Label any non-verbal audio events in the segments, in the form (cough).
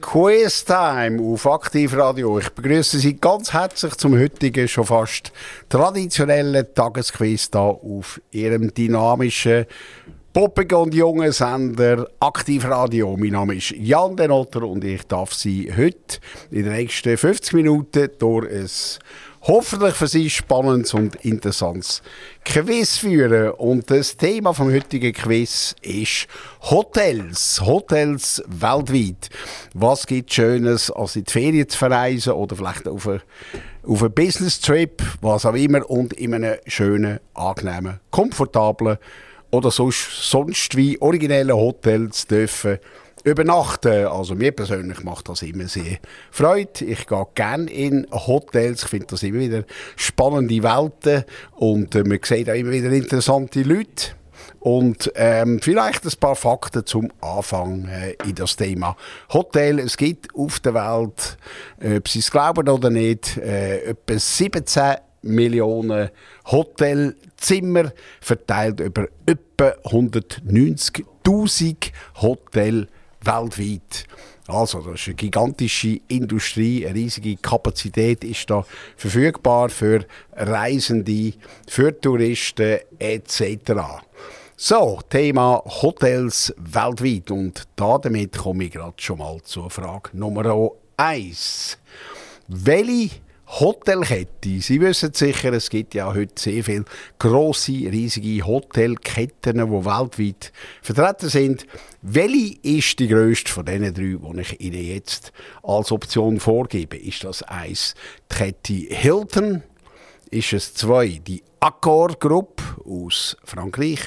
Quiz Time auf Aktivradio. Ich begrüße Sie ganz herzlich zum heutigen, schon fast traditionellen Tagesquiz hier auf Ihrem dynamischen, poppigen und jungen Sender Aktivradio. Mein Name ist Jan Denotter und ich darf Sie heute in den nächsten 50 Minuten durch ein hoffentlich für Sie spannendes und interessantes Quiz führen. Und das Thema vom heutigen Quiz ist Hotels. Hotels weltweit. Was gibt Schönes, als in die Ferien zu verreisen oder vielleicht auf einen auf einen Business-Trip, was auch immer, und in einem schönen, angenehmen, komfortablen oder sonst, sonst wie originellen Hotels dürfen Übernachten, also mir persönlich macht das immer sehr Freude. Ich gehe gerne in Hotels, ich finde das immer wieder spannende Welten und äh, man sieht auch immer wieder interessante Leute. Und ähm, vielleicht ein paar Fakten zum Anfang äh, in das Thema Hotel. Es gibt auf der Welt, äh, ob Sie es glauben oder nicht, äh, etwa 17 Millionen Hotelzimmer verteilt über etwa 190.000 Hotels weltweit. Also, das ist eine gigantische Industrie, eine riesige Kapazität ist da verfügbar für Reisende, für Touristen etc. So, Thema Hotels weltweit. Und damit komme ich gerade schon mal zur Frage Nummer 1. Welche Hotelkette. Sie wissen sicher, es gibt ja heute sehr viele grosse, riesige Hotelketten, die weltweit vertreten sind. Welche ist die grösste von diesen drei, die ich Ihnen jetzt als Option vorgebe? Ist das eins die Kette Hilton? Ist es zwei die Accor Group aus Frankreich?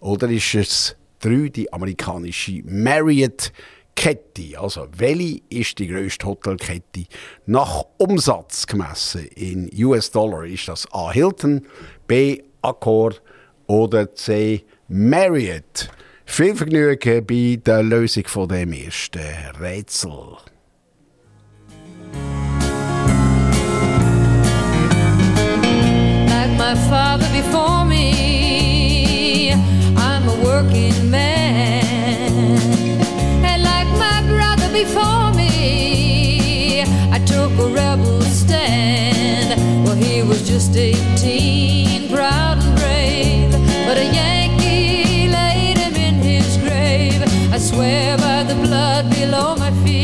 Oder ist es drei die amerikanische Marriott Kette, also welche ist die grösste Hotelkette nach Umsatz gemessen in US-Dollar? Ist das A. Hilton, B. Accor oder C. Marriott? Viel Vergnügen bei der Lösung von dem ersten Rätsel. Like my father before me, I'm a working man. And like my brother before me, I took a rebel stand. Well, he was just 18, swear by the blood below my feet,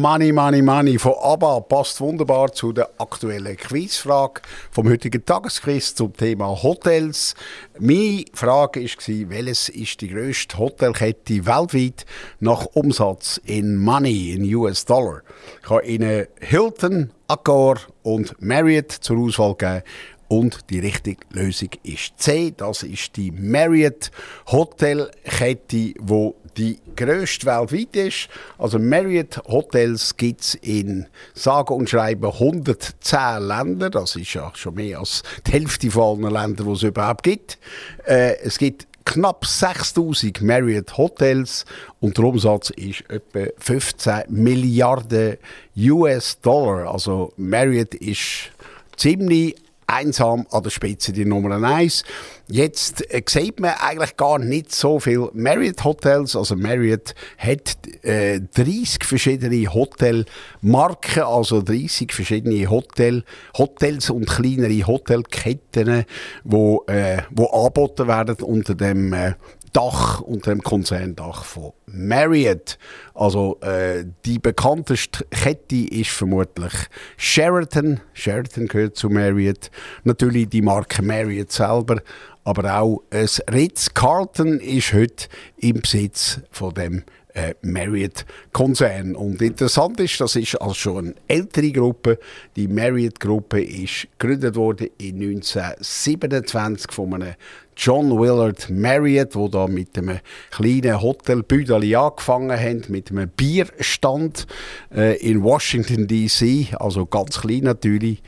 Money, Money, Money von ABBA passt wunderbar zu der aktuellen Quizfrage vom heutigen Tagesquiz zum Thema Hotels. Meine Frage war, welches ist die grösste Hotelkette weltweit nach Umsatz in Money, in US-Dollar? Ich habe Ihnen Hilton, Accor und Marriott zur Auswahl gegeben. Und die richtige Lösung ist C. Das ist die Marriott Hotelkette, wo die grösste weltweit ist. Also Marriott Hotels gibt es in sage und schreibe 110 Ländern. Das ist ja schon mehr als die Hälfte von allen Ländern, die es überhaupt gibt. Äh, es gibt knapp 6000 Marriott Hotels und der Umsatz ist etwa 15 Milliarden US-Dollar. Also Marriott ist ziemlich einsam an der Spitze die Nummer 1. Jetzt äh, sieht man eigentlich gar nicht so viel Marriott Hotels. Also Marriott hat äh, 30 verschiedene Hotelmarken, also 30 verschiedene Hotel, Hotels und kleinere Hotelketten, wo, äh, wo angeboten werden unter dem äh, Dach, unter dem Konzerndach von Marriott. Also äh, die bekannteste Kette ist vermutlich Sheraton. Sheraton gehört zu Marriott. Natürlich die Marke Marriott selber, aber auch das Ritz-Carlton ist heute im Besitz von dem äh, Marriott-Konzern. Und interessant ist, das ist also schon eine ältere Gruppe. Die Marriott-Gruppe ist gegründet worden in 1927 von einem John Willard Marriott, wo da mit einem kleinen Hotel Büdeli angefangen haben, mit einem Bierstand äh, in Washington D.C., also ganz klein natürlich.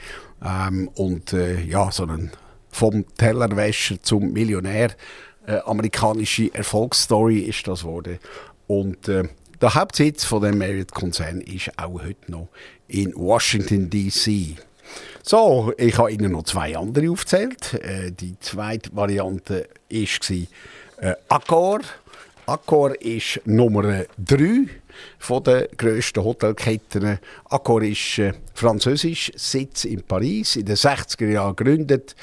Ähm, und äh, ja, so ein vom Tellerwäscher zum Millionär äh, amerikanische Erfolgsstory ist das wurde. Und äh, der Hauptsitz von dem Marriott-Konzern ist auch heute noch in Washington D.C. So, ich habe Ihnen noch zwei andere aufgezählt. Äh, die zweite Variante war äh, Accor. Accor ist Nummer 3 von den grössten Hotelketten. Accor ist äh, französisch, Sitz in Paris, in den 60er Jahren gegründet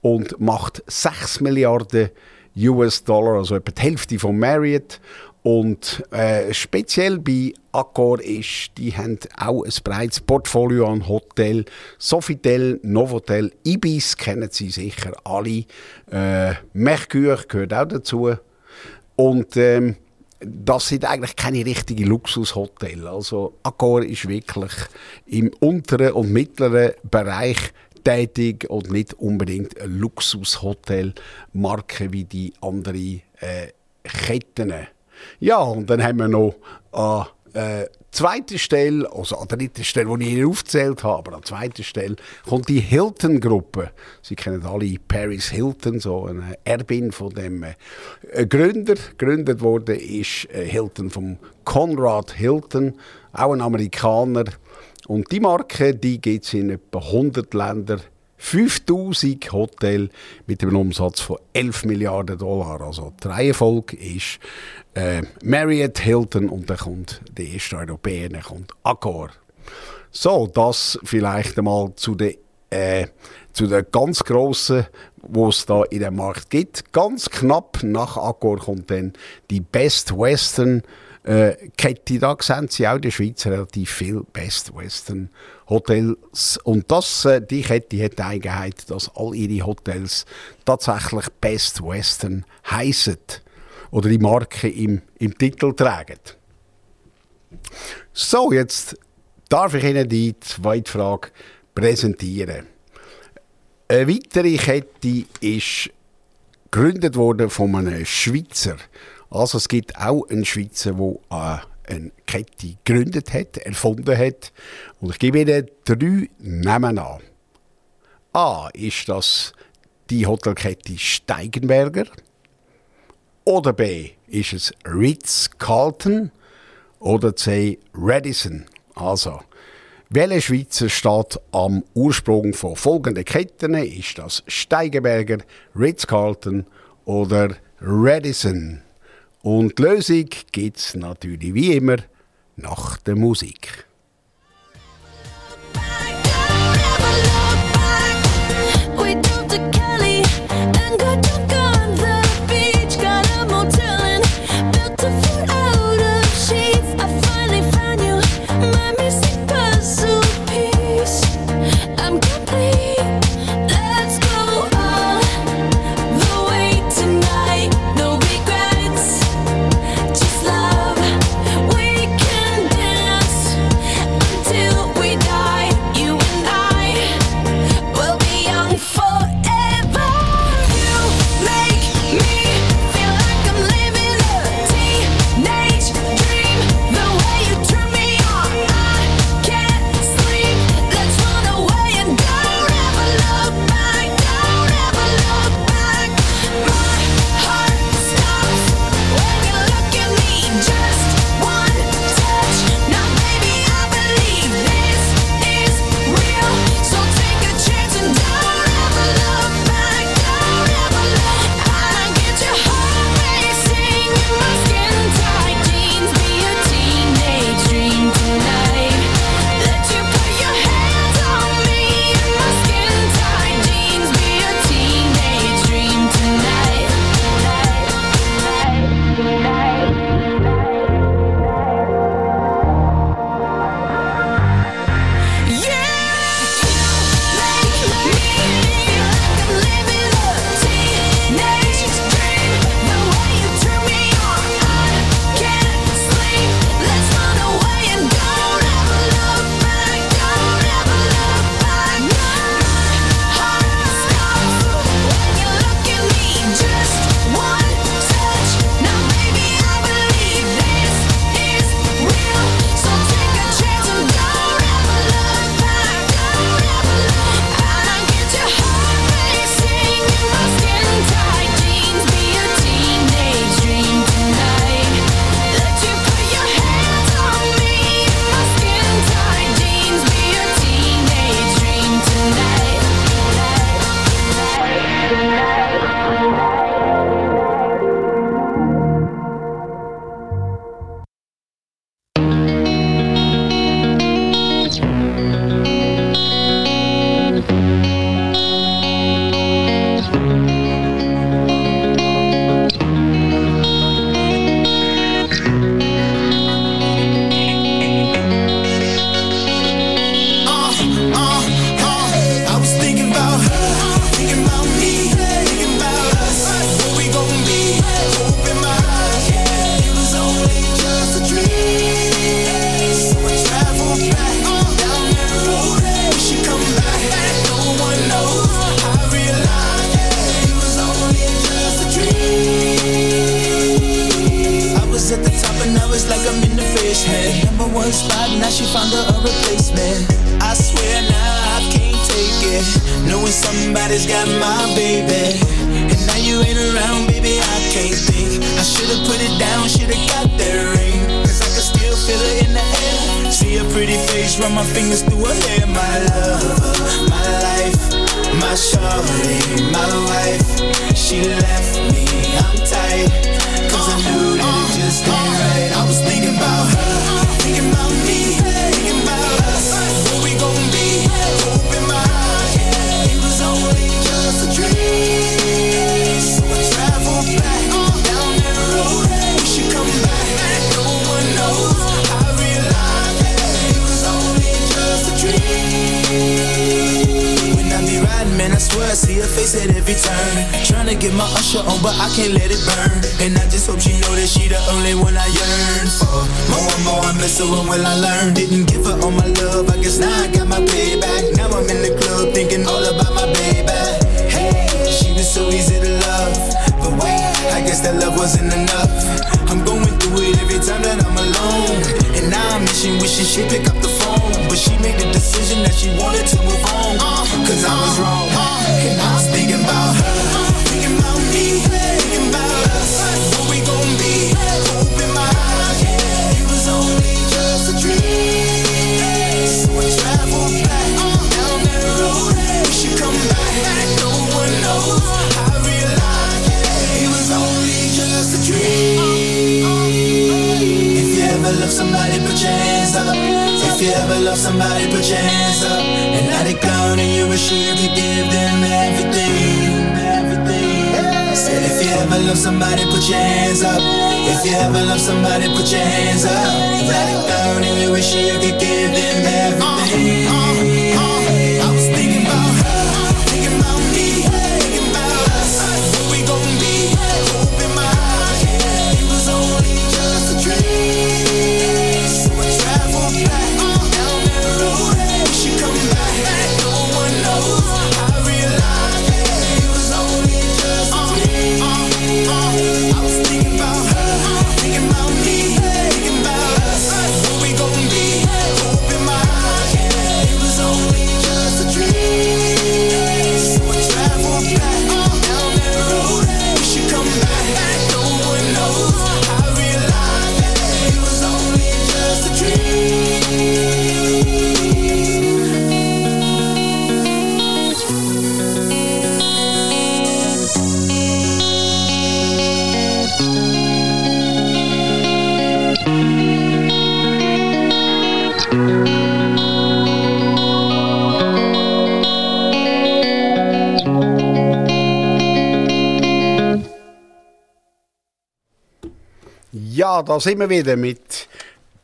und macht 6 Milliarden US-Dollar, also etwa die Hälfte von Marriott. Und äh, speziell bei Accor ist, die haben auch ein breites Portfolio an Hotel. Sofitel, Novotel, Ibis kennen Sie sicher alle. Äh, Mercure gehört auch dazu. Und ähm, das sind eigentlich keine richtigen Luxushotels. Also Accor ist wirklich im unteren und mittleren Bereich tätig und nicht unbedingt eine Luxushotelmarke wie die anderen äh, Ketten. Ja, und dann haben wir noch an äh, zweiter Stelle, also an dritter Stelle, die ich Ihnen aufgezählt habe, aber an zweiter Stelle kommt die Hilton-Gruppe. Sie kennen alle Paris Hilton, so eine Erbin von dem äh, Gründer. Gegründet wurde ist äh, Hilton vom Conrad Hilton, auch ein Amerikaner. Und die Marke, die gibt es in etwa 100 Ländern 5000 Hotels mit einem Umsatz von 11 Milliarden Dollar. Also die Reihenfolge ist äh, Marriott, Hilton und dann kommt der erste Europäer, dann kommt Accor. So, das vielleicht einmal zu den, äh, zu den ganz grossen, wo es da in dem Markt gibt. Ganz knapp nach Accor kommt dann die Best Western äh, Kette. Da sehen Sie auch in der Schweiz relativ viel Best Western Hotels. Und das, äh, die Kette hat die Eigenheit, dass all ihre Hotels tatsächlich Best Western heißen oder die Marke im, im Titel tragen. So, jetzt darf ich Ihnen die zweite Frage präsentieren. Eine weitere Kette ist gegründet worden von einem Schweizer. Also es gibt auch einen Schweizer, der äh, eine Kette gegründet hat, erfunden hat. Und ich gebe Ihnen drei Namen an. A ist das die Hotelkette Steigenberger. Oder B ist es Ritz-Carlton. Oder C Radisson. Also, welche Schweizer steht am Ursprung von folgenden Ketten? Ist das Steigenberger, Ritz-Carlton oder Radisson? Und die Lösung gibt es natürlich wie immer nach der Musik. get my usher on, but I can't let it burn. And I just hope she know that she the only one I yearn for. More and more I miss her when I learn. Didn't give her all my love, I guess now I got my payback. Now I'm in the club thinking all about my baby. Hey, she was so easy to love, but wait, I guess that love wasn't enough. I'm going through it every time that I'm alone, and now I'm missing wishing she pick up the phone, but she made the decision that she wanted to move on. Cause I was wrong, and I was thinking about her. Love somebody, put your hands up. And now they gone and you wish you could give them everything. Everything. Said if you ever love somebody, put your hands up. If you ever love somebody, put your hands up. Now they gone and you wish you could give them everything. Ja, da sind wir wieder mit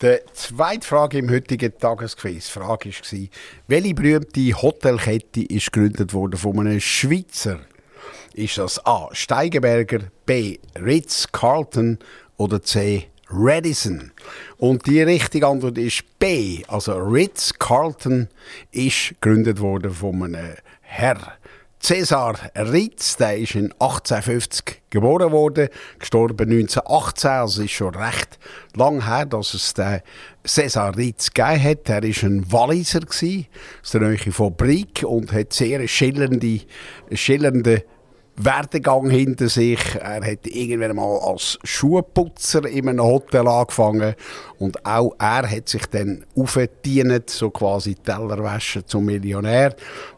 der zweiten Frage im heutigen Tagesquiz. Die Frage war, welche berühmte Hotelkette ist gegründet worden von einem Schweizer? Ist das A. Steigenberger, B. Ritz-Carlton oder C. Radisson? Und die richtige Antwort ist B. Also Ritz-Carlton ist gegründet worden von einem Herr. Cäsar Ritz, der ist in 1850 geboren worden, gestorben 1918, also ist schon recht lang her, dass es den Cäsar Ritz gegeben hat. Er war ein Walliser aus der Nähe von Brieg und hat sehr schillernde, schillernden Werdegang hinter sich. Er hat irgendwann mal als Schuhputzer in einem Hotel angefangen und auch er hat sich dann aufgedient, so quasi Tellerwäsche zum Millionär.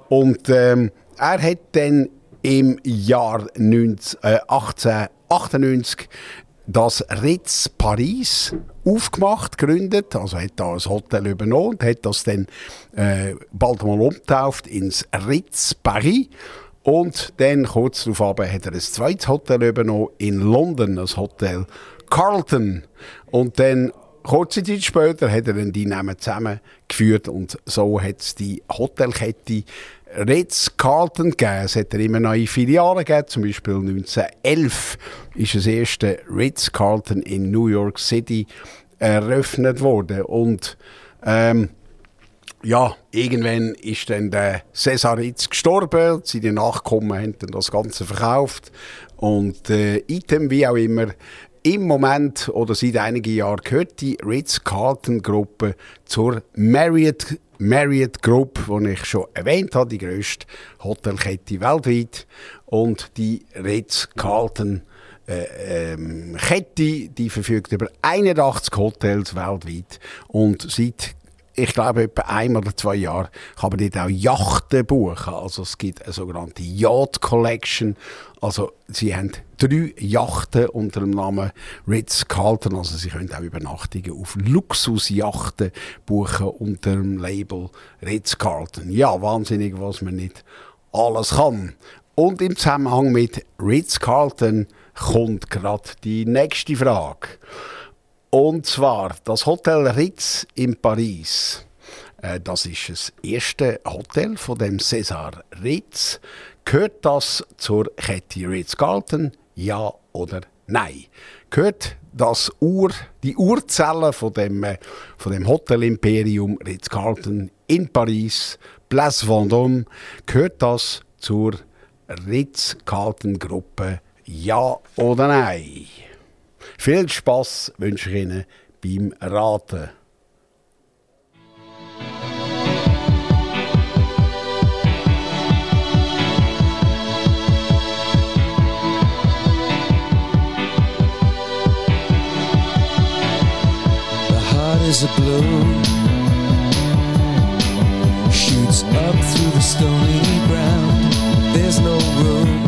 Und ähm, er hat dann im Jahr 19, äh, 1898 das Ritz Paris aufgemacht, gegründet, also hat da ein Hotel übernommen und hat das dann äh, bald mal umgetauft ins Ritz Paris. Und dann kurz darauf hat er ein zweites Hotel übernommen in London, das Hotel Carlton. Und dann kurze Zeit später hat er dann die Namen zusammengeführt und so hat es die Hotelkette Ritz-Carlton gegeben. Es hat er immer neue Filialen gegeben. Zum Beispiel 1911 ist das erste Ritz-Carlton in New York City eröffnet worden. Und ähm, ja, irgendwann ist dann der Cesar Ritz gestorben. Seine Nachkommen haben dann das Ganze verkauft. Und äh, Item, wie auch immer, im Moment oder seit einigen Jahren gehört die Ritz-Carlton-Gruppe zur Marriott, Marriott Group, die ich schon erwähnt habe, die grösste Hotelkette weltweit. Und die Ritz-Carlton äh, ähm, Kette, die verfügt über 81 Hotels weltweit und seit ich glaube, etwa ein oder zwei Jahre kann man dort auch Yachten buchen. Also es gibt eine sogenannte Yacht Collection. Also sie haben drei Yachten unter dem Namen Ritz-Carlton. Also sie können auch Übernachtungen auf Luxusjachten buchen unter dem Label Ritz-Carlton. Ja, wahnsinnig, was man nicht alles kann. Und im Zusammenhang mit Ritz-Carlton kommt gerade die nächste Frage. Und zwar das Hotel Ritz in Paris. Äh, das ist das erste Hotel von dem César Ritz. Gehört das zur Kette Ritz-Carlton? Ja oder nein? Gehört das Ur, die Urzelle von dem, äh, von dem Hotel Imperium Ritz-Carlton in Paris, Place Vendôme, gehört das zur Ritz-Carlton-Gruppe? Ja oder nein? Viel Spaß wünsche ich Ihnen beim Raten. Is a balloon Shoots up through the stony ground. There's no room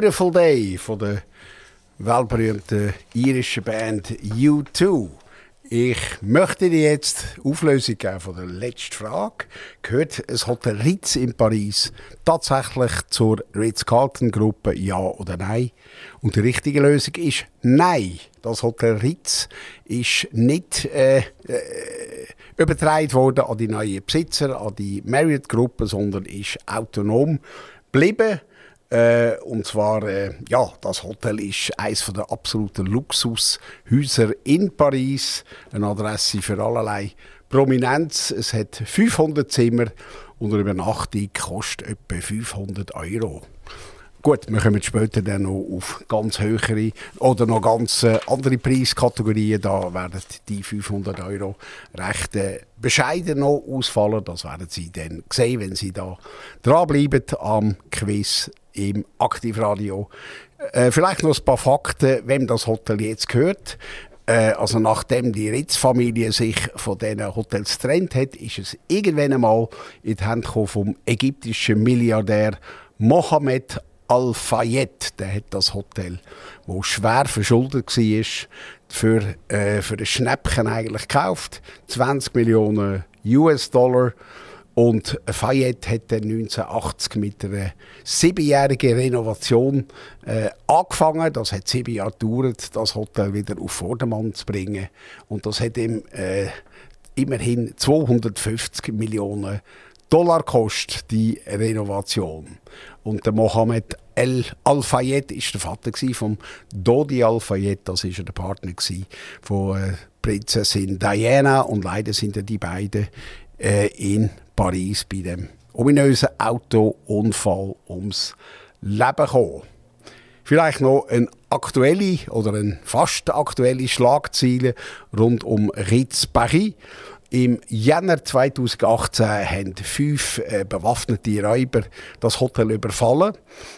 Beautiful Day von der weltberühmten irischen Band U2. Ich möchte dir jetzt Auflösung geben von der letzten Frage. Gehört ein Hotel Ritz in Paris tatsächlich zur Ritz-Carlton-Gruppe, ja oder nein? Und die richtige Lösung ist nein. Das Hotel Ritz ist nicht äh, äh, übertragen worden an die neuen Besitzer, an die Marriott-Gruppe, sondern ist autonom geblieben. Äh, und zwar, äh, ja, das Hotel ist eines der absoluten Luxushäuser in Paris. Eine Adresse für allerlei Prominenz. Es hat 500 Zimmer und eine Übernachtung kostet etwa 500 Euro. Gut, wir kommen später dann noch auf ganz höhere oder noch ganz äh, andere Preiskategorien. Da werden die 500 Euro recht äh, bescheiden noch ausfallen. Das werden Sie dann sehen, wenn Sie da dranbleiben am Quiz im Aktivradio. Äh, vielleicht noch ein paar Fakten, wem das Hotel jetzt gehört. Äh, also nachdem die Ritz-Familie sich von diesen Hotels getrennt hat, ist es irgendwann einmal in die Hände vom ägyptischen Milliardär Mohammed Al-Fayed. Der hat das Hotel, wo schwer verschuldet war, für, äh, für ein Schnäppchen eigentlich gekauft. 20 Millionen US-Dollar. Und Fayette hat dann 1980 mit einer siebenjährigen Renovation äh, angefangen. Das hat sieben Jahre gedauert, das Hotel wieder auf Vordermann zu bringen. Und das hat ihm äh, immerhin 250 Millionen Dollar kostet die Renovation. Und der Mohammed El Al-Fayed ist der Vater vom Dodi Al-Fayed, das ist der Partner von äh, Prinzessin Diana und leider sind die beiden äh, in Paris bei dem ominösen Autounfall ums Leben gekommen. Vielleicht noch eine aktuelle oder eine fast aktuelle Schlagzeile rund um Ritz Paris. Im Jänner 2018 haben fünf äh, bewaffnete Räuber das Hotel überfallen,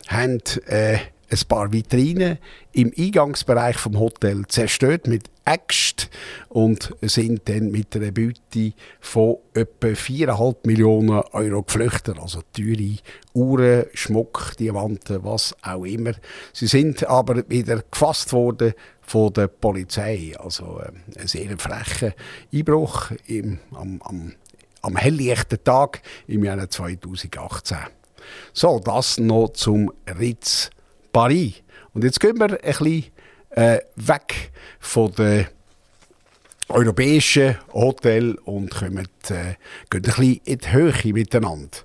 haben äh, ein paar Vitrinen im Eingangsbereich vom Hotel zerstört mit Äxt und sind dann mit einer Beute von etwa 4,5 Millionen Euro geflüchtet. Also teure Uhren, Schmuck, Diamanten, was auch immer. Sie sind aber wieder gefasst worden von der Polizei. Also äh, ein sehr frecher Einbruch im, am, am, am helllichten Tag im Jahr 2018. So, das noch zum Ritz Paris. Und jetzt gehen wir ein bisschen äh, weg von den europäischen Hotel und kommen, äh, gehen ein bisschen in die Höhe miteinander.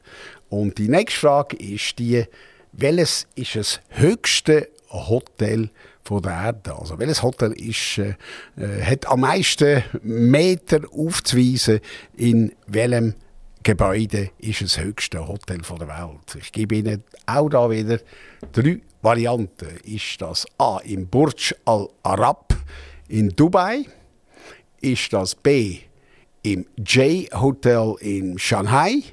Und die nächste Frage ist die, welches ist das höchste Hotel von der Erde? Also welches Hotel ist, äh, äh, hat am meisten Meter aufzuweisen, in welchem Gebäude ist das höchste Hotel von der Welt? Ich gebe Ihnen auch da wieder drei Varianten. Ist das A im Burj Al Arab in Dubai? Ist das B im J Hotel in Shanghai?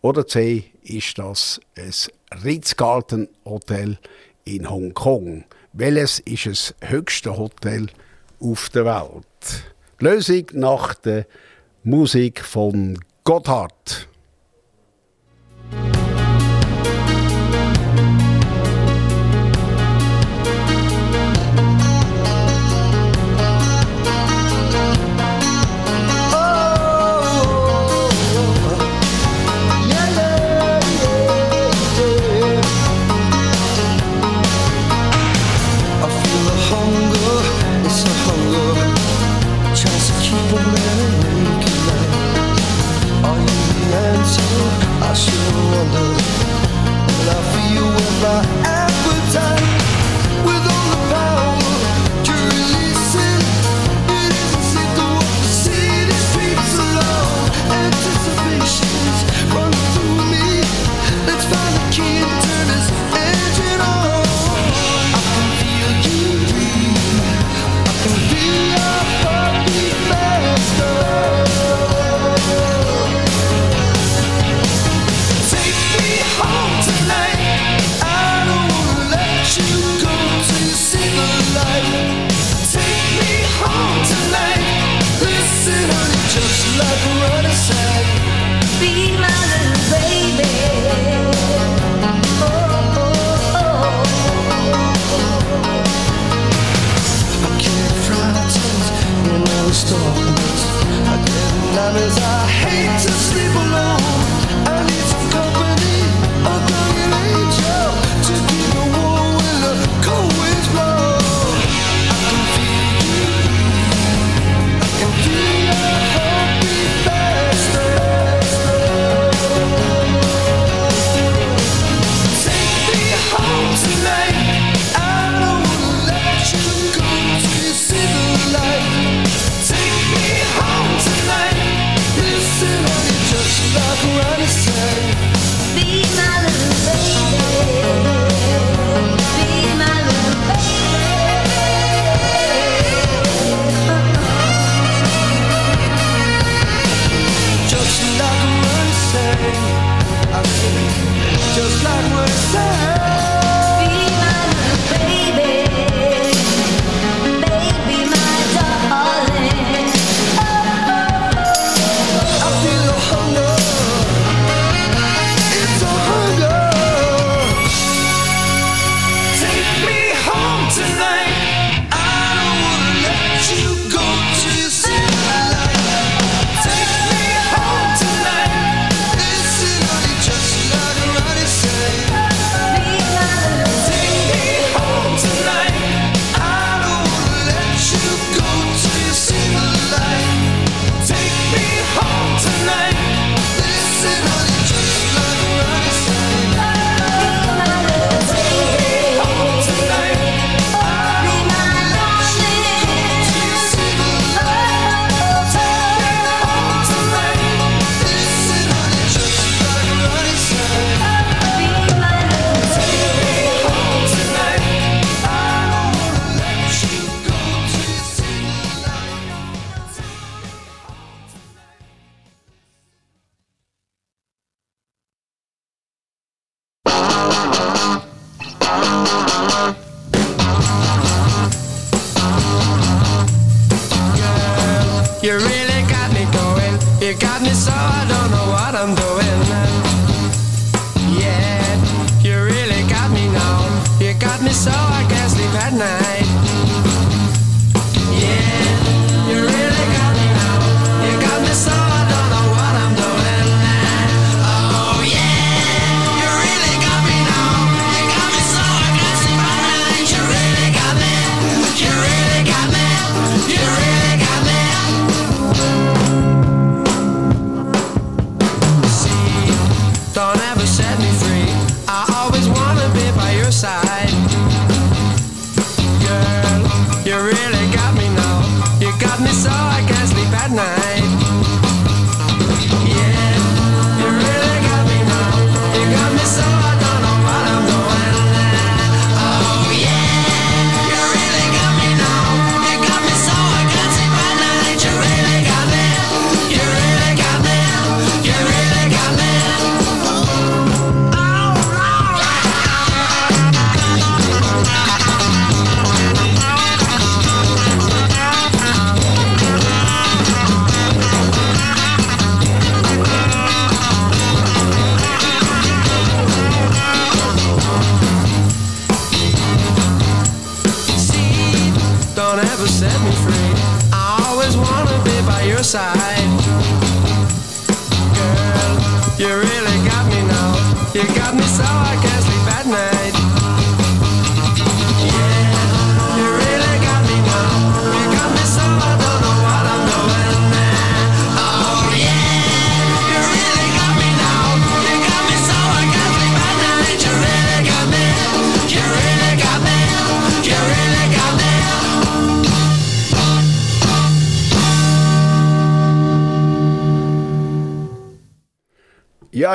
Oder C ist das ein Ritz-Carlton Hotel in Hongkong? Welches ist das höchste Hotel auf der Welt? Die Lösung nach der Musik von Gotthard.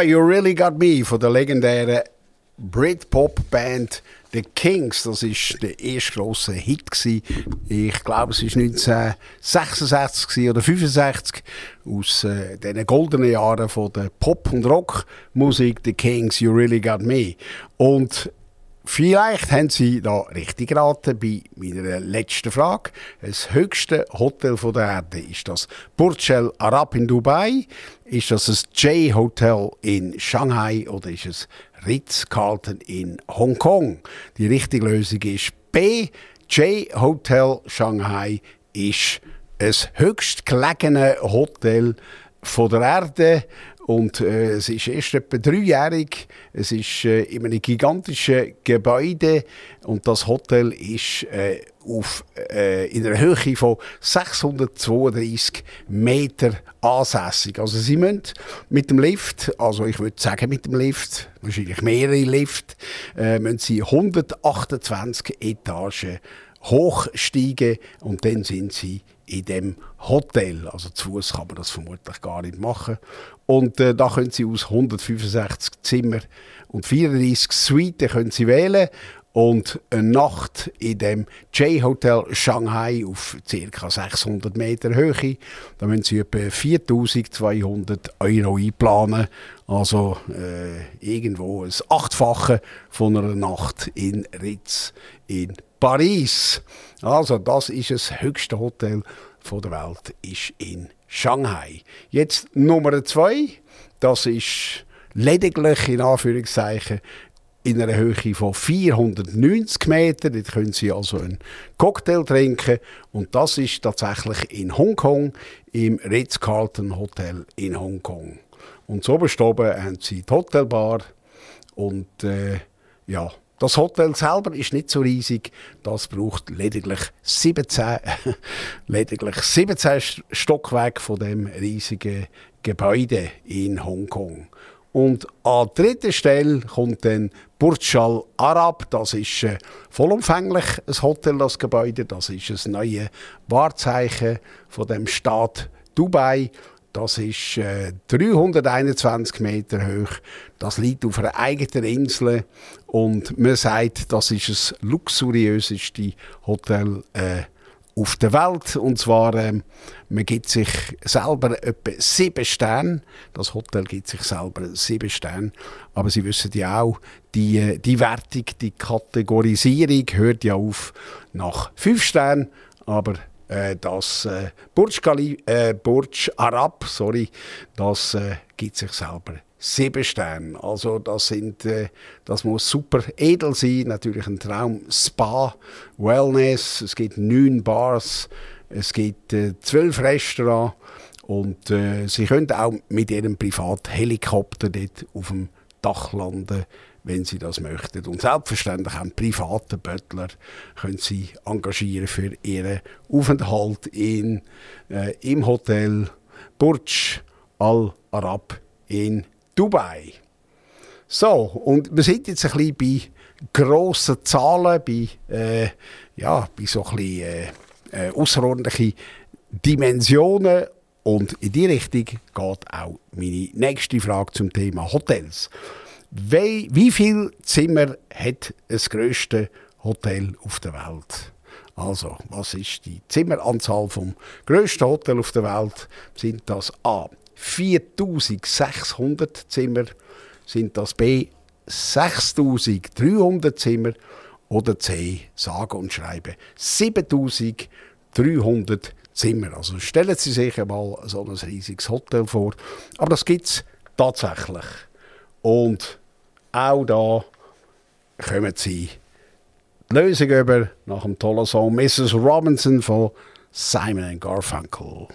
You Really Got Me von der legendären Britpop-Band The Kings. Das ist der erste grosse Hit. Gewesen. Ich glaube, es war 1966 gewesen oder 65 aus äh, den goldenen Jahren von der Pop- und Rockmusik. The Kings, You Really Got Me. Und Vielleicht haben Sie da richtig geraten bei meiner letzten Frage. Das höchste Hotel der Erde ist das Burj Al Arab in Dubai, ist das das J-Hotel in Shanghai oder ist es Ritz-Carlton in Hongkong? Die richtige Lösung ist B. J-Hotel Shanghai ist das höchstgelegene Hotel von der Erde und äh, es ist erst etwa dreijährig. Es ist äh, in einem gigantischen Gebäude und das Hotel ist äh, auf, äh, in einer Höhe von 632 Meter ansässig. Also Sie müssen mit dem Lift, also ich würde sagen mit dem Lift, wahrscheinlich mehrere Lift, äh, müssen Sie 128 Etagen hochsteigen und dann sind Sie in dem Hotel. Also zu Fuß kann man das vermutlich gar nicht machen. Und äh, da können Sie aus 165 Zimmer und 34 Suiten können Sie wählen. Und eine Nacht in dem J-Hotel Shanghai auf ca. 600 Meter Höhe. Da müssen Sie etwa 4200 Euro einplanen. Also äh, irgendwo ein Achtfache von einer Nacht in Ritz in Paris. Also das ist das höchste Hotel der Welt, ist in Shanghai. Jetzt Nummer zwei, das ist lediglich in Anführungszeichen in einer Höhe von 490 Metern. Dort können Sie also einen Cocktail trinken. Und das ist tatsächlich in Hongkong, im Ritz-Carlton Hotel in Hongkong. Und so oben haben Sie die Hotelbar. Und äh, ja, das Hotel selber ist nicht so riesig. Das braucht lediglich 17, (laughs) lediglich 17 Stockwerke von dem riesigen Gebäude in Hongkong. Und an dritter Stelle kommt dann Burj Al Arab. Das ist äh, vollumfänglich ein Hotel, das Gebäude. Das ist ein neues Wahrzeichen von dem Staat Dubai. Das ist äh, 321 Meter hoch. Das liegt auf einer eigenen Insel. Und man sagt, das ist das luxuriöseste Hotel äh, auf der Welt. Und zwar, ähm, man gibt sich selber etwa sieben Sterne. Das Hotel gibt sich selber sieben Sterne. Aber Sie wissen ja auch, die, äh, die Wertung, die Kategorisierung hört ja auf nach fünf Sternen. Aber Äh, das äh, Burj, Khali, äh, Burj Arab, sorry, das äh, gibt sich selber sieben Sterne. Also das sind, äh, das muss super edel sein. Natürlich ein Traum. Spa, Wellness. Es gibt neun Bars. Es gibt äh, zwölf Restaurants. Und äh, Sie können auch mit Ihrem Privathelikopter dort auf dem Dach landen, wenn Sie das möchten. Und selbstverständlich auch einen privaten Butler können Sie engagieren für Ihren Aufenthalt in, äh, im Hotel Burj Al Arab in Dubai. So, und wir sind jetzt ein bisschen bei grossen Zahlen, bei, äh, ja, bei so ein bisschen äh, äh, außerordentlichen Dimensionen. Und in die Richtung geht auch meine nächste Frage zum Thema Hotels. Wie, wie viele Zimmer hat das grösste Hotel auf der Welt? Also, was ist die Zimmeranzahl vom grössten Hotel auf der Welt? Sind das A 4600 Zimmer? Sind das B 6300 Zimmer? Oder C, sage und schreibe 7300 Zimmer. Also stellen Sie sich einmal so ein riesiges Hotel vor. Aber das gibt es tatsächlich. Und auch da kommen Sie die Lösung über nach dem tollen Song Mrs. Robinson von Simon Garfunkel.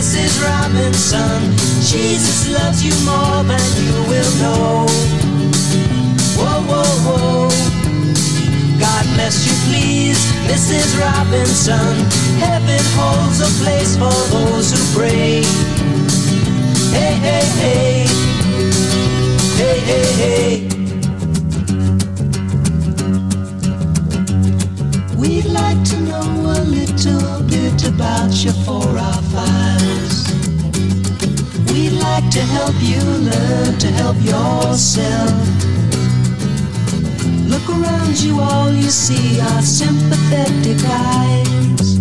Mrs. Robinson. Jesus loves you more than you will know. Whoa, whoa, whoa. God bless you, please, Mrs. Robinson. Heaven holds a place for those who pray. Hey, hey, hey. Hey, hey, hey. We'd like to know a little bit about you for our files. We'd like to help you learn to help yourself. Look around you, all you see are sympathetic eyes.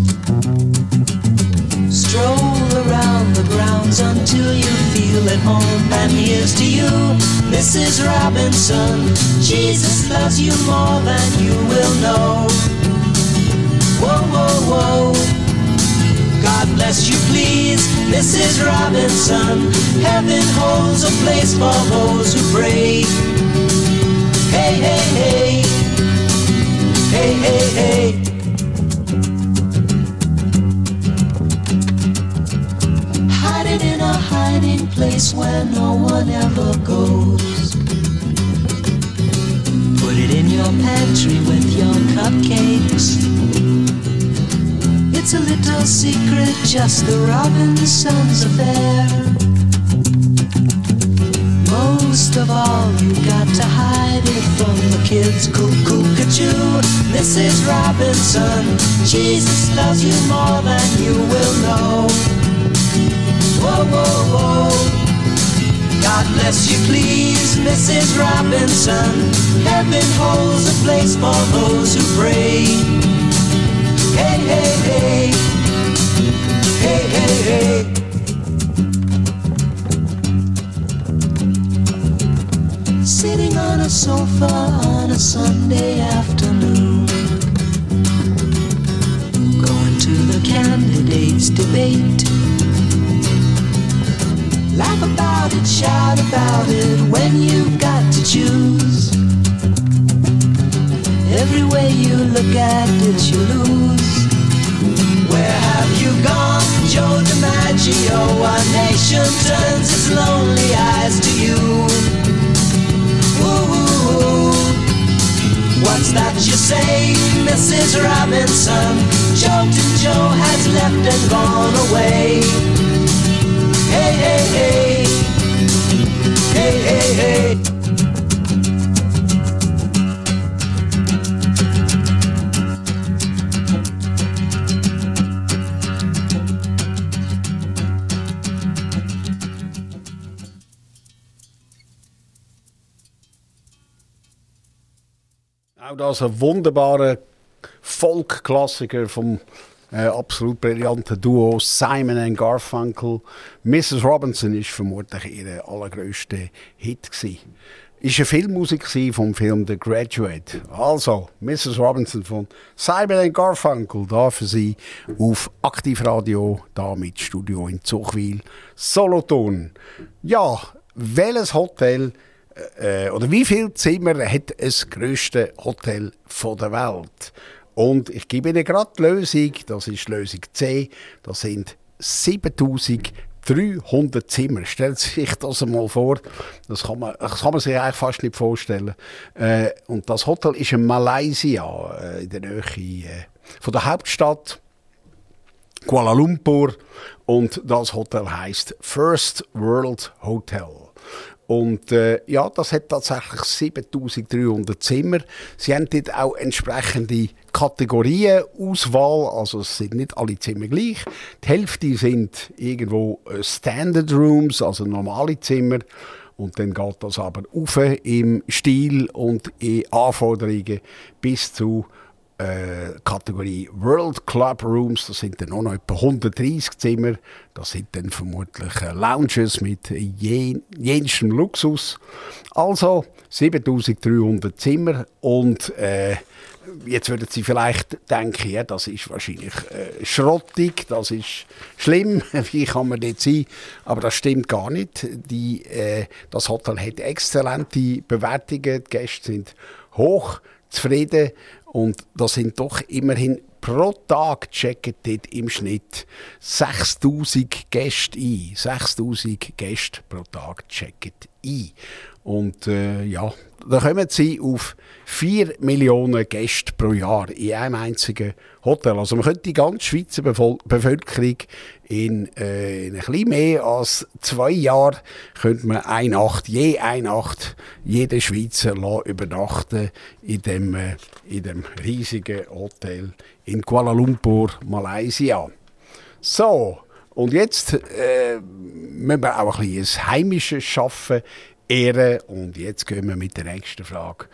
Stroll around the grounds until you feel at home. And here's to you, Mrs. Robinson. Jesus loves you more than you will know. Whoa, whoa, whoa. God bless you, please, Mrs. Robinson. Heaven holds a place for those who pray. Hey, hey, hey. Hey, hey, hey. Hide it in a hiding place where no one ever goes. Put it in your pantry with your cupcakes. It's a little secret, just the Robinsons affair. Most of all, you got to hide it from the kids. Cuckoo, cuckoo, Mrs. Robinson. Jesus loves you more than you will know. Whoa, whoa, whoa. God bless you, please, Mrs. Robinson. Heaven holds a place for those who pray. Hey, hey, hey. Hey, hey, hey. Sitting on a sofa on a Sunday afternoon. Going to the candidates' debate. Laugh about it, shout about it when you've got to choose. Every way you look at it, you lose. Where have you gone, Joe DiMaggio? Our nation turns its lonely eyes to you. What's that you say, Mrs. Robinson? Jolton Joe has left and gone away. Hey, hey, hey. Hey, hey, hey. Das ein wunderbarer Folk-Klassiker vom äh, absolut brillanten Duo Simon and Garfunkel. Mrs. Robinson ist vermutlich ihr allergrößter Hit gewesen. Ist eine Filmmusik vom Film The Graduate. Also, Mrs. Robinson von Simon and Garfunkel, da für Sie auf Aktivradio, da mit Studio in Zuchwil, Solothurn. Ja, welches Hotel äh, oder wie viele Zimmer hat das grösste Hotel der Welt? Und ich gebe Ihnen gerade die Lösung, das ist Lösung C, das sind 7300 Zimmer. Stellen Sie sich das einmal vor, das kann man, das kann man sich eigentlich fast nicht vorstellen. Äh, und das Hotel ist in Malaysia, äh, in der Nähe äh, von der Hauptstadt. Kuala Lumpur und das Hotel heißt First World Hotel. Und äh, ja, das hat tatsächlich 7300 Zimmer. Sie haben dort auch entsprechende Kategorien Auswahl, also es sind nicht alle Zimmer gleich. Die Hälfte sind irgendwo äh, Standard Rooms, also normale Zimmer. Und dann geht das aber auf im Stil und in Anforderungen bis zu äh, Kategorie World Club Rooms, das sind dann auch noch etwa 130 Zimmer. Das sind dann vermutlich äh, Lounges mit jen, Luxus. Also 7300 Zimmer und äh, jetzt würden Sie vielleicht denken, ja, das ist wahrscheinlich äh, schrottig, das ist schlimm, (laughs) wie kann man das sein? Aber das stimmt gar nicht. Die, äh, das Hotel hat exzellente Bewertungen, die Gäste sind hoch zufrieden und da sind doch immerhin pro Tag checken dort im Schnitt 6000 Gäste ein. 6000 Gäste pro Tag checken ein. Und äh, ja, da kommen sie auf 4 Millionen Gäste pro Jahr in einem einzigen Hotel. Also man könnte die ganze Schweizer Bevol Bevölkerung in, äh, in ein bisschen mehr als zwei Jahren könnte man eine Nacht, je eine Nacht, jede Schweizer übernachten in dem, äh, in dem riesigen Hotel in Kuala Lumpur, Malaysia. So, und jetzt äh, müssen wir auch ein bisschen heimisches Schaffen ehren. Und jetzt gehen wir mit der nächsten Frage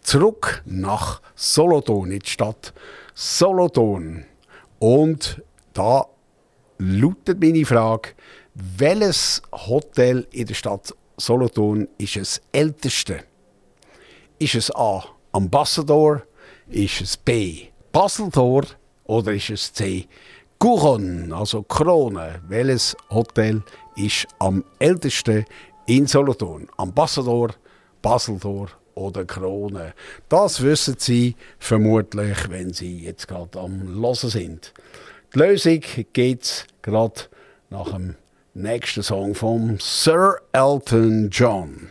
zurück nach Solothurn, in die Stadt Solothurn. Und da lautet meine Frage, welches Hotel in der Stadt Solothurn ist das älteste? Ist es A. Ambassador? Ist es B. Baseltor? Oder ist es C. Couron, also Krone? Welches Hotel ist am ältesten in Solothurn? Ambassador, Baseltor oder Krone? Das wissen Sie vermutlich, wenn Sie jetzt gerade am Hören sind. Die Lösung geht's gerade nach dem nächsten Song von Sir Elton John.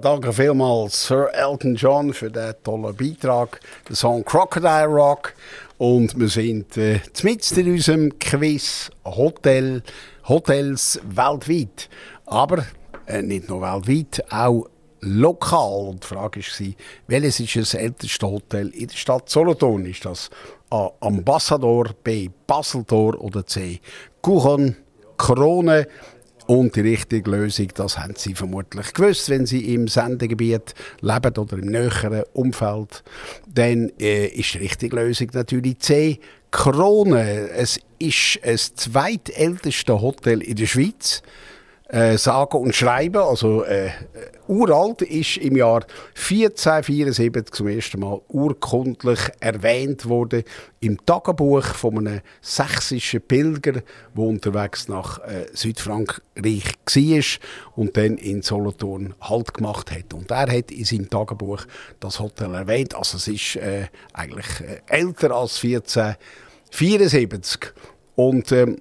Danke vielmals Sir Elton John für den tollen Beitrag. Der Song Crocodile Rock. Und wir sind äh, mitten in unserem Quiz Hotel, Hotels weltweit. Aber äh, nicht nur weltweit, auch lokal. Und die Frage war, welches ist das älteste Hotel in der Stadt Solothurn? Ist das A. Ambassador, B. Baseltor oder C. Kuchen, Krone? Und die richtige Lösung, das haben Sie vermutlich gewusst, wenn Sie im Sendegebiet leben oder im näheren Umfeld. Dann äh, ist die richtige Lösung natürlich C. Krone. Es ist das zweitälteste Hotel in der Schweiz. Äh, sagen und schreiben, also äh, uralt, ist im Jahr 1474 zum ersten Mal urkundlich erwähnt worden im Tagebuch von einem sächsischen Pilger, der unterwegs nach äh, Südfrankreich war und dann in Solothurn Halt gemacht hat. Und er hat in seinem Tagebuch das Hotel erwähnt, also es ist äh, eigentlich äh, älter als 1474. Und ähm,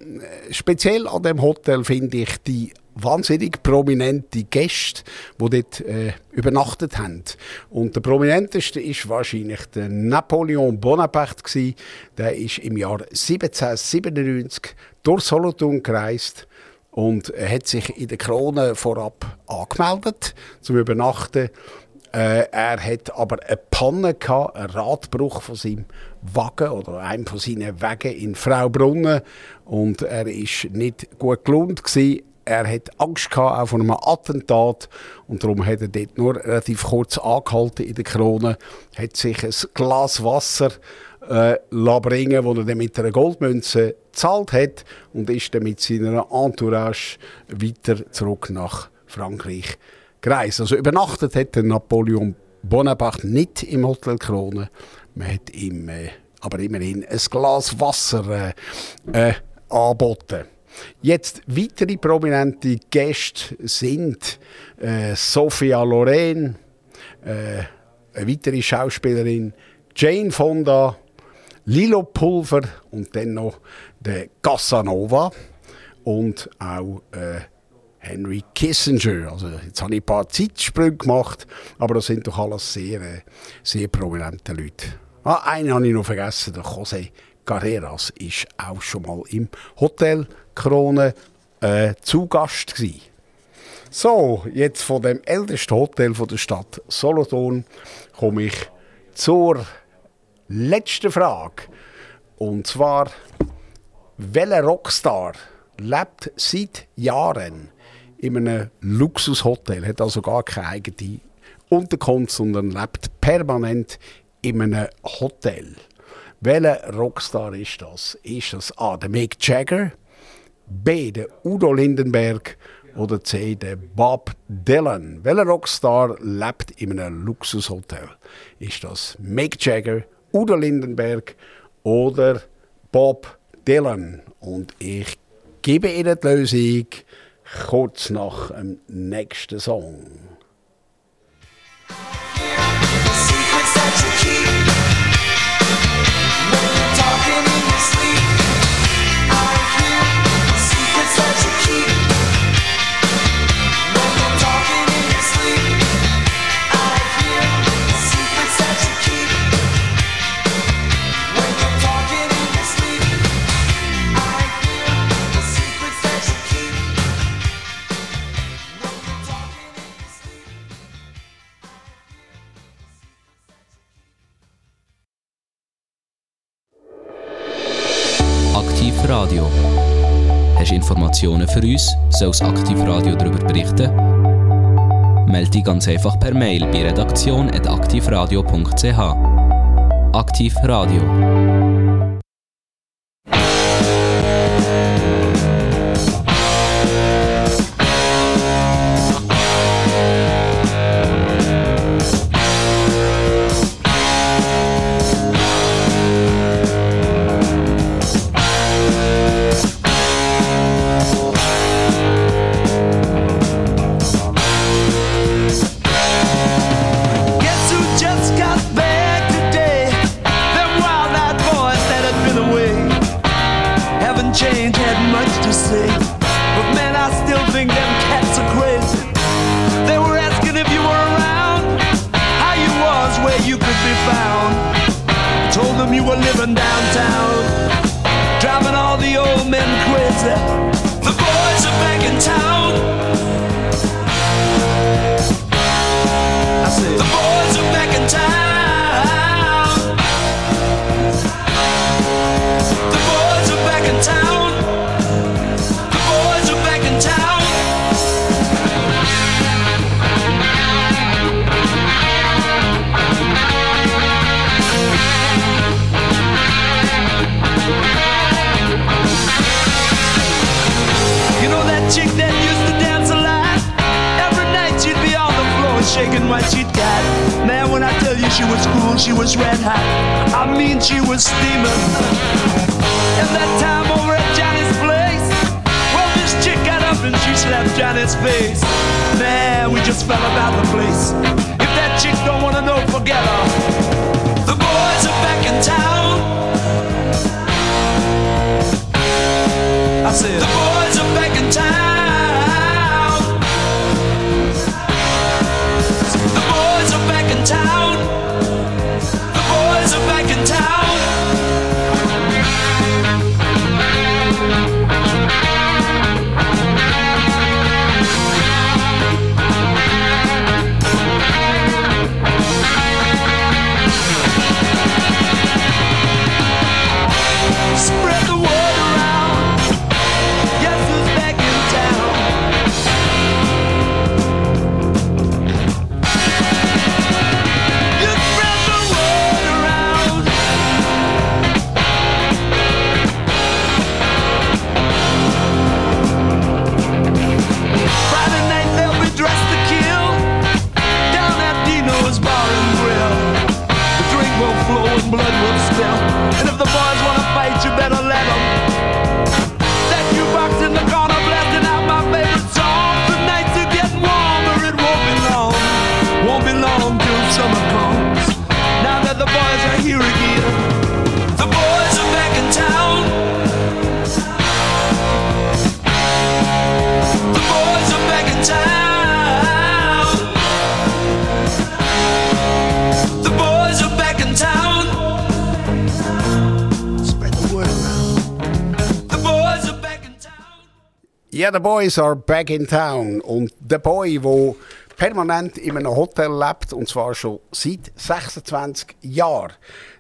speziell an dem Hotel finde ich die wahnsinnig prominente Gäste, die dort äh, übernachtet haben. Und der prominenteste ist wahrscheinlich der Napoleon Bonaparte gewesen. Der ist im Jahr 1797 durch Solothurn gereist und hat sich in der Krone vorab angemeldet zum Übernachten. Äh, er hat aber eine Panne gehabt, einen Radbruch von seinem Wagen oder einem von seinen Wagen in Fraubrunnen und er ist nicht gut gelohnt. Er hat Angst gehabt, auch vor einem Attentat und darum hat er dort nur relativ kurz angehalten in der Krone, hat sich ein Glas Wasser äh, bringen, das er dann mit einer Goldmünze gezahlt hat und ist dann mit seiner Entourage weiter zurück nach Frankreich gereist. Also übernachtet hat Napoleon Bonaparte nicht im Hotel Krone. Man hat ihm äh, aber immerhin ein Glas Wasser äh, äh, angeboten. Jetzt weitere prominente Gäste sind äh, Sophia Loren, äh, eine weitere Schauspielerin, Jane Fonda, Lilo Pulver und dann noch der Casanova und auch äh, Henry Kissinger. Also jetzt habe ich ein paar Zeitsprünge gemacht, aber das sind doch alles sehr, äh, sehr prominente Leute. Ah, einen habe ich noch vergessen, der José Carreras ist auch schon mal im Hotel Krone äh, zu Gast gewesen. So, jetzt von dem ältesten Hotel der Stadt Solothurn komme ich zur letzten Frage. Und zwar, welcher Rockstar lebt seit Jahren in einem Luxushotel, hat also gar keine eigene Unterkunft, sondern lebt permanent in einem Hotel? Welcher Rockstar ist das? Ist das A, der Mick Jagger, B, der Udo Lindenberg oder C, der Bob Dylan? Welcher Rockstar lebt in einem Luxushotel? Ist das Mick Jagger, Udo Lindenberg oder Bob Dylan? Und ich gebe Ihnen die Lösung kurz nach dem nächsten Song. Hast Informationen für uns? Soll das Aktiv Radio darüber berichten? Melde dich ganz einfach per Mail bei redaktion.aktivradio.ch. Aktiv Radio. The boys are back in town. What she'd got. Man, when I tell you she was cool, she was red hot. I mean, she was steaming. And that time over at Johnny's place, well, this chick got up and she slapped Johnny's face. Man, we just fell about the place. If that chick don't wanna know, forget her. The boys are back in town. I said, the boys are back in town. Ja, the Boys are back in town. Und der Boy, der permanent in einem Hotel lebt, und zwar schon seit 26 Jahren.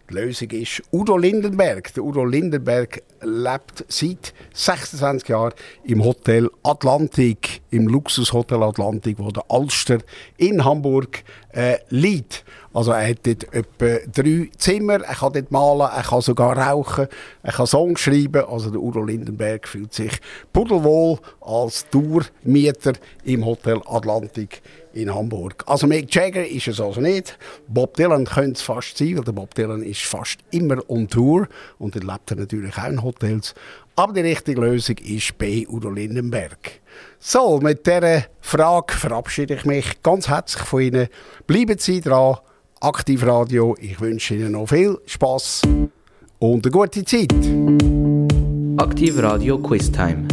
Die Lösung ist Udo Lindenberg. Der Udo Lindenberg lebt seit 26 Jahren im Hotel Atlantik, im Luxushotel Atlantik, wo der Alster in Hamburg äh, liegt. Also er hat dort etwa drei Zimmer, er kann dort malen, er kann sogar rauchen, er kann Songs schreiben. Also der Udo Lindenberg fühlt sich pudelwohl als Tourmieter im Hotel Atlantik in Hamburg. Also Mick Jagger ist es also nicht. Bob Dylan könnte es fast sein, weil der Bob Dylan ist fast immer on Tour und er lebt natürlich auch in Hotels. Aber die richtige Lösung ist bei Udo Lindenberg. So, mit dieser Frage verabschiede ich mich ganz herzlich von Ihnen. Bleiben Sie dran. Aktiv Radio. Ich wünsche Ihnen noch viel Spaß und eine gute Zeit. Aktiv Radio Quiz Time.